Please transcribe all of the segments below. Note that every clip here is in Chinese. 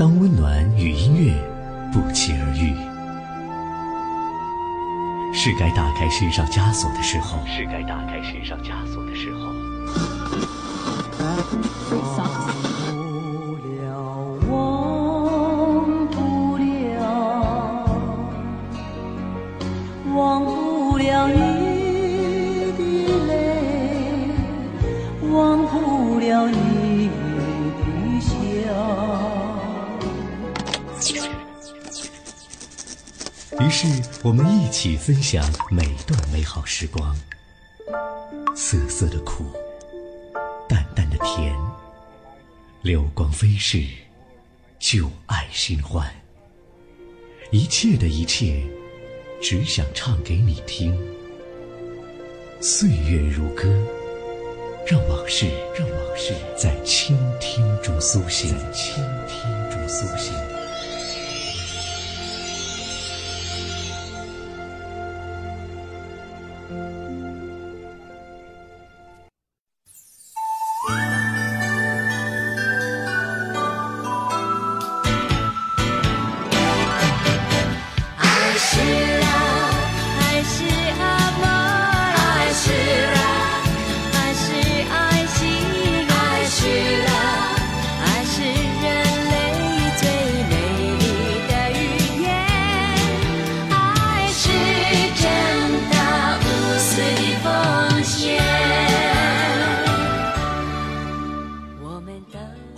当温暖与音乐不期而遇，是该打开身上枷锁的时候。是该打开身上枷锁的时候。是，我们一起分享每段美好时光，涩涩的苦，淡淡的甜，流光飞逝，旧爱新欢，一切的一切，只想唱给你听。岁月如歌，让往事，让往事在倾听中苏醒，在倾听中苏醒。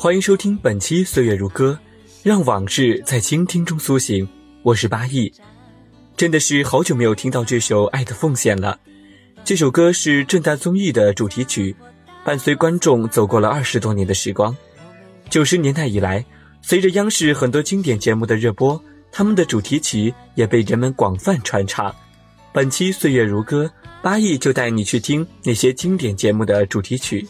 欢迎收听本期《岁月如歌》，让往事在倾听中苏醒。我是八亿，真的是好久没有听到这首《爱的奉献》了。这首歌是正大综艺的主题曲，伴随观众走过了二十多年的时光。九十年代以来，随着央视很多经典节目的热播，他们的主题曲也被人们广泛传唱。本期《岁月如歌》，八亿就带你去听那些经典节目的主题曲。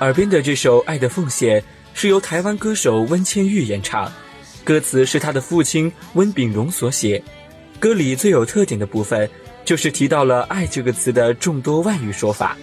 耳边的这首《爱的奉献》是由台湾歌手温千玉演唱，歌词是他的父亲温炳荣所写。歌里最有特点的部分，就是提到了“爱”这个词的众多外语说法。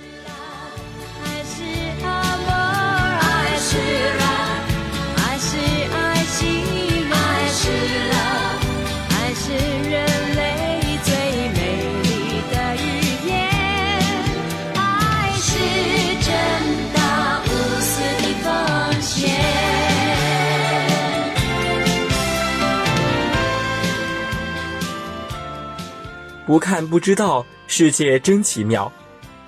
不看不知道，世界真奇妙。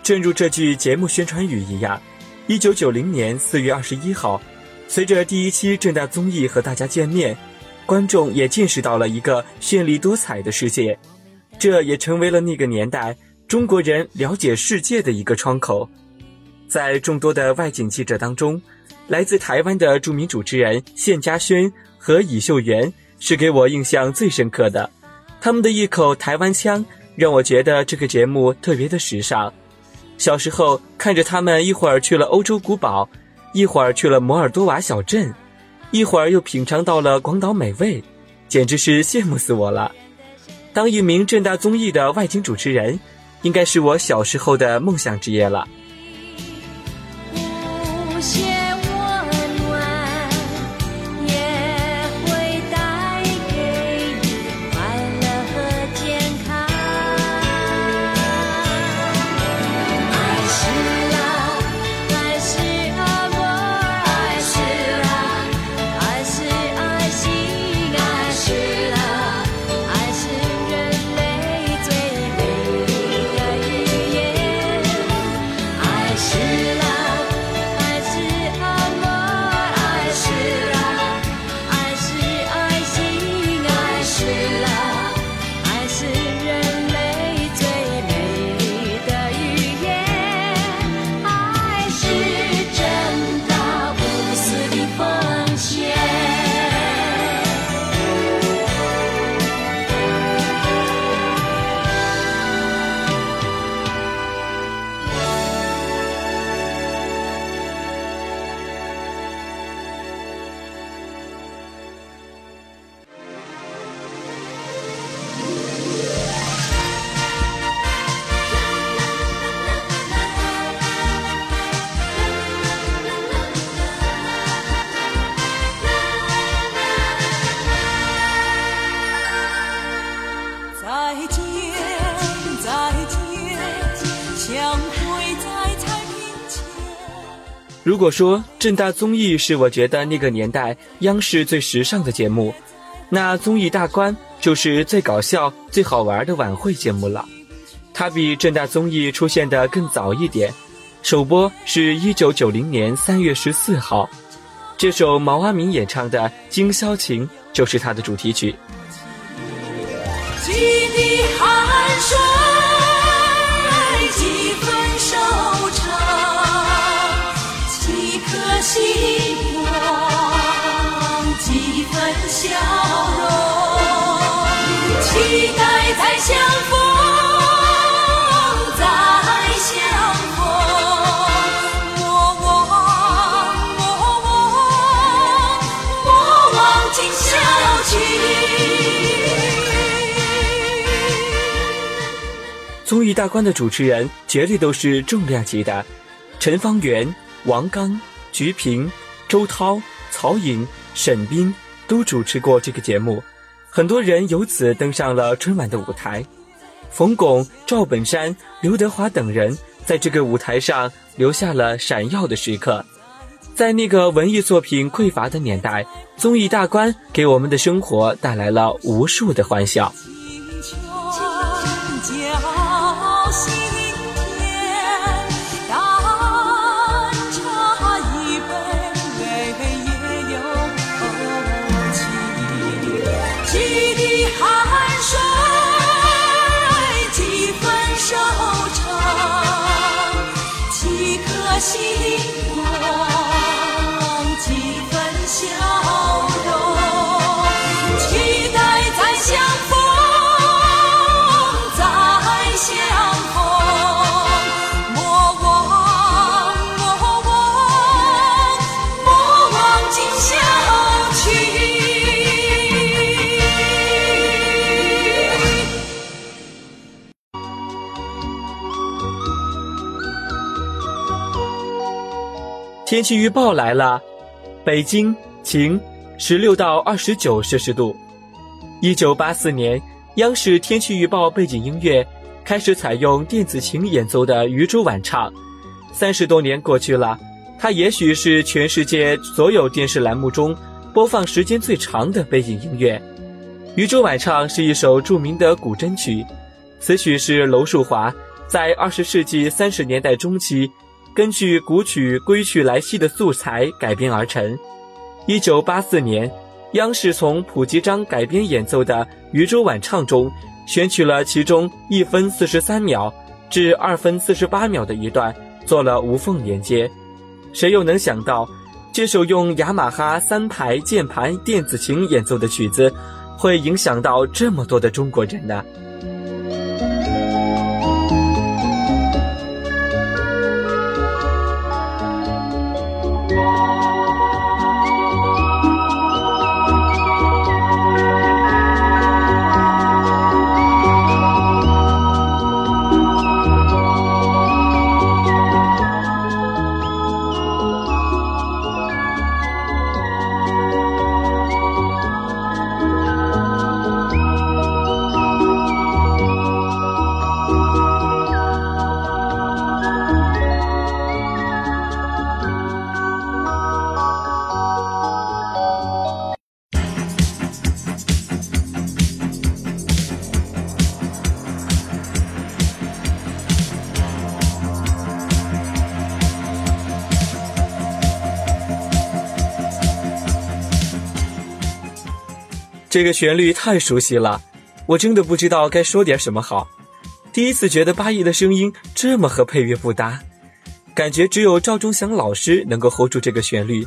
正如这句节目宣传语一样，一九九零年四月二十一号，随着第一期正大综艺和大家见面，观众也见识到了一个绚丽多彩的世界，这也成为了那个年代中国人了解世界的一个窗口。在众多的外景记者当中，来自台湾的著名主持人谢家轩和尹秀媛是给我印象最深刻的。他们的一口台湾腔让我觉得这个节目特别的时尚。小时候看着他们一会儿去了欧洲古堡，一会儿去了摩尔多瓦小镇，一会儿又品尝到了广岛美味，简直是羡慕死我了。当一名正大综艺的外景主持人，应该是我小时候的梦想职业了。无限如果说正大综艺是我觉得那个年代央视最时尚的节目，那综艺大观就是最搞笑、最好玩的晚会节目了。它比正大综艺出现的更早一点，首播是一九九零年三月十四号。这首毛阿敏演唱的《今宵情》就是它的主题曲。几滴汗水星光几分笑容，期待再相逢，再相逢。莫忘，莫忘，莫忘今宵情。综艺大观的主持人绝对都是重量级的，陈方圆、王刚、菊萍、周涛、曹颖、沈斌都主持过这个节目，很多人由此登上了春晚的舞台。冯巩、赵本山、刘德华等人在这个舞台上留下了闪耀的时刻。在那个文艺作品匮乏的年代，综艺大观给我们的生活带来了无数的欢笑。天气预报来了，北京晴，十六到二十九摄氏度。一九八四年，央视天气预报背景音乐开始采用电子琴演奏的《渔舟晚唱》。三十多年过去了，它也许是全世界所有电视栏目中播放时间最长的背景音乐。《渔舟晚唱》是一首著名的古筝曲，此曲是娄树华在二十世纪三十年代中期。根据古曲《归去来兮》的素材改编而成。一九八四年，央视从普吉章改编演奏的《渔舟晚唱》中选取了其中一分四十三秒至二分四十八秒的一段，做了无缝连接。谁又能想到，这首用雅马哈三排键盘电子琴演奏的曲子，会影响到这么多的中国人呢？这个旋律太熟悉了，我真的不知道该说点什么好。第一次觉得八一的声音这么和配乐不搭，感觉只有赵忠祥老师能够 hold 住这个旋律。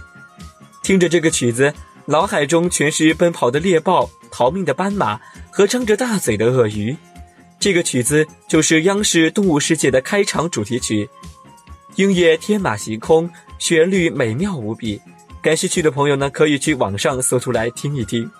听着这个曲子，脑海中全是奔跑的猎豹、逃命的斑马和张着大嘴的鳄鱼。这个曲子就是央视《动物世界》的开场主题曲，音乐天马行空，旋律美妙无比。感兴趣的朋友呢，可以去网上搜出来听一听。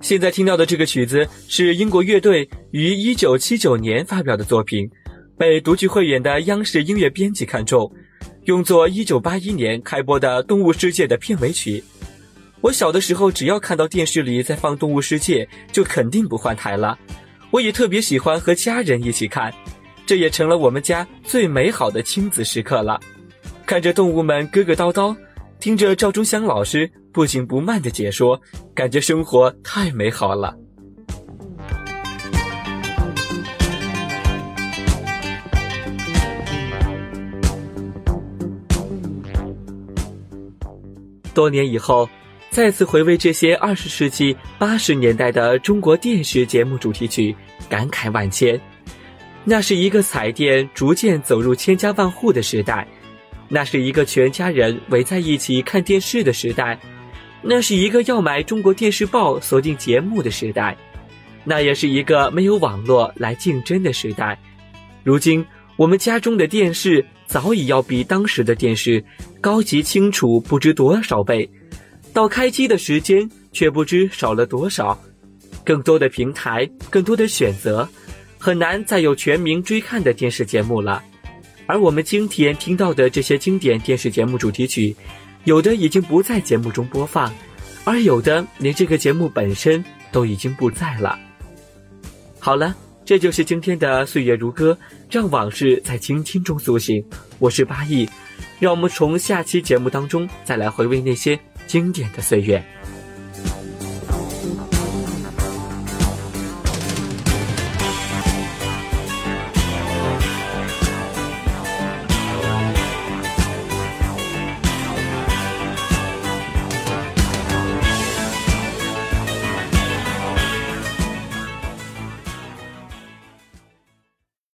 现在听到的这个曲子是英国乐队于1979年发表的作品，被独具慧眼的央视音乐编辑看中，用作1981年开播的《动物世界》的片尾曲。我小的时候，只要看到电视里在放《动物世界》，就肯定不换台了。我也特别喜欢和家人一起看，这也成了我们家最美好的亲子时刻了。看着动物们咯咯叨叨。听着赵忠祥老师不紧不慢的解说，感觉生活太美好了。多年以后，再次回味这些二十世纪八十年代的中国电视节目主题曲，感慨万千。那是一个彩电逐渐走入千家万户的时代。那是一个全家人围在一起看电视的时代，那是一个要买中国电视报锁定节目的时代，那也是一个没有网络来竞争的时代。如今，我们家中的电视早已要比当时的电视高级清楚不知多少倍，到开机的时间却不知少了多少，更多的平台，更多的选择，很难再有全民追看的电视节目了。而我们今天听到的这些经典电视节目主题曲，有的已经不在节目中播放，而有的连这个节目本身都已经不在了。好了，这就是今天的岁月如歌，让往事在倾听中苏醒。我是八亿，让我们从下期节目当中再来回味那些经典的岁月。